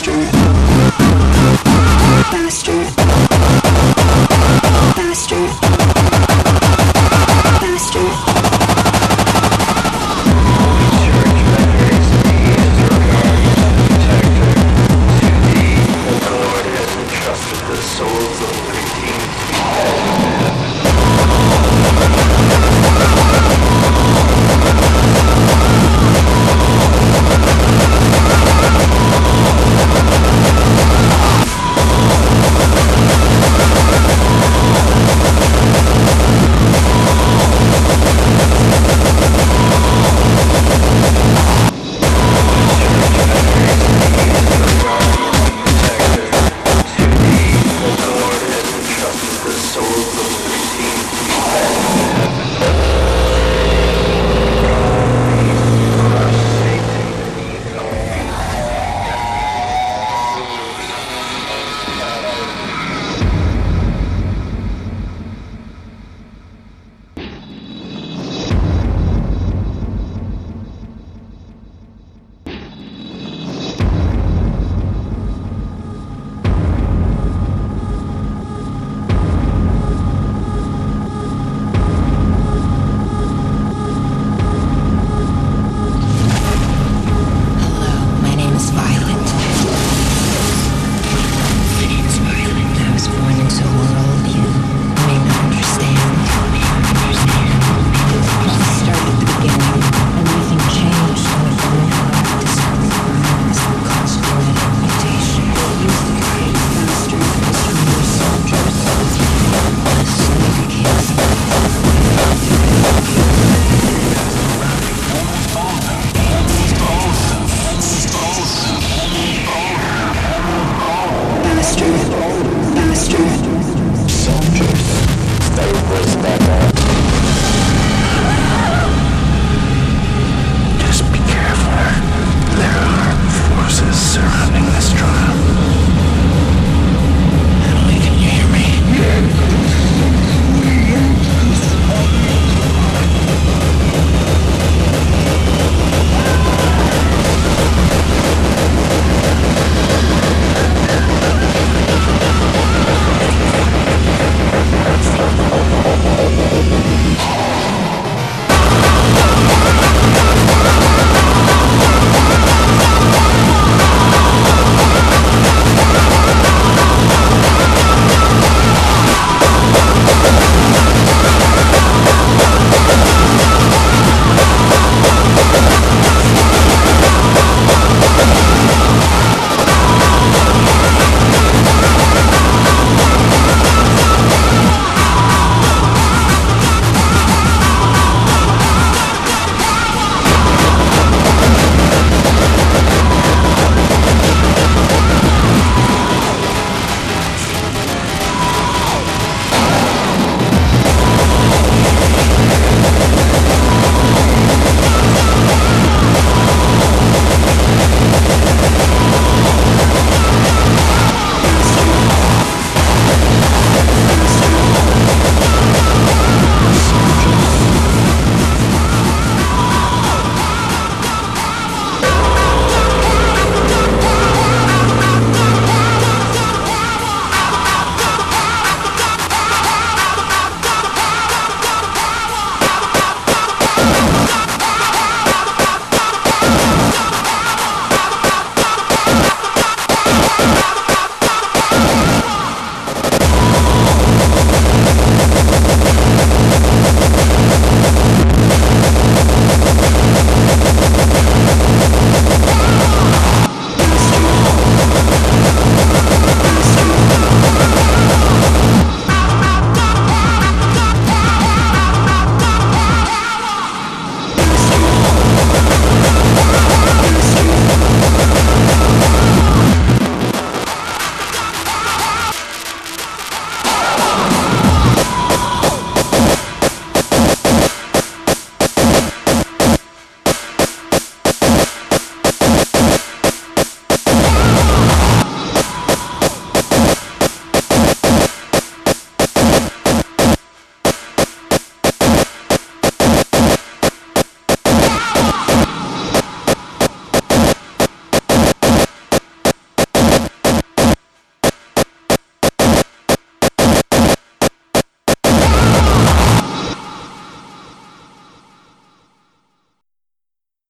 street.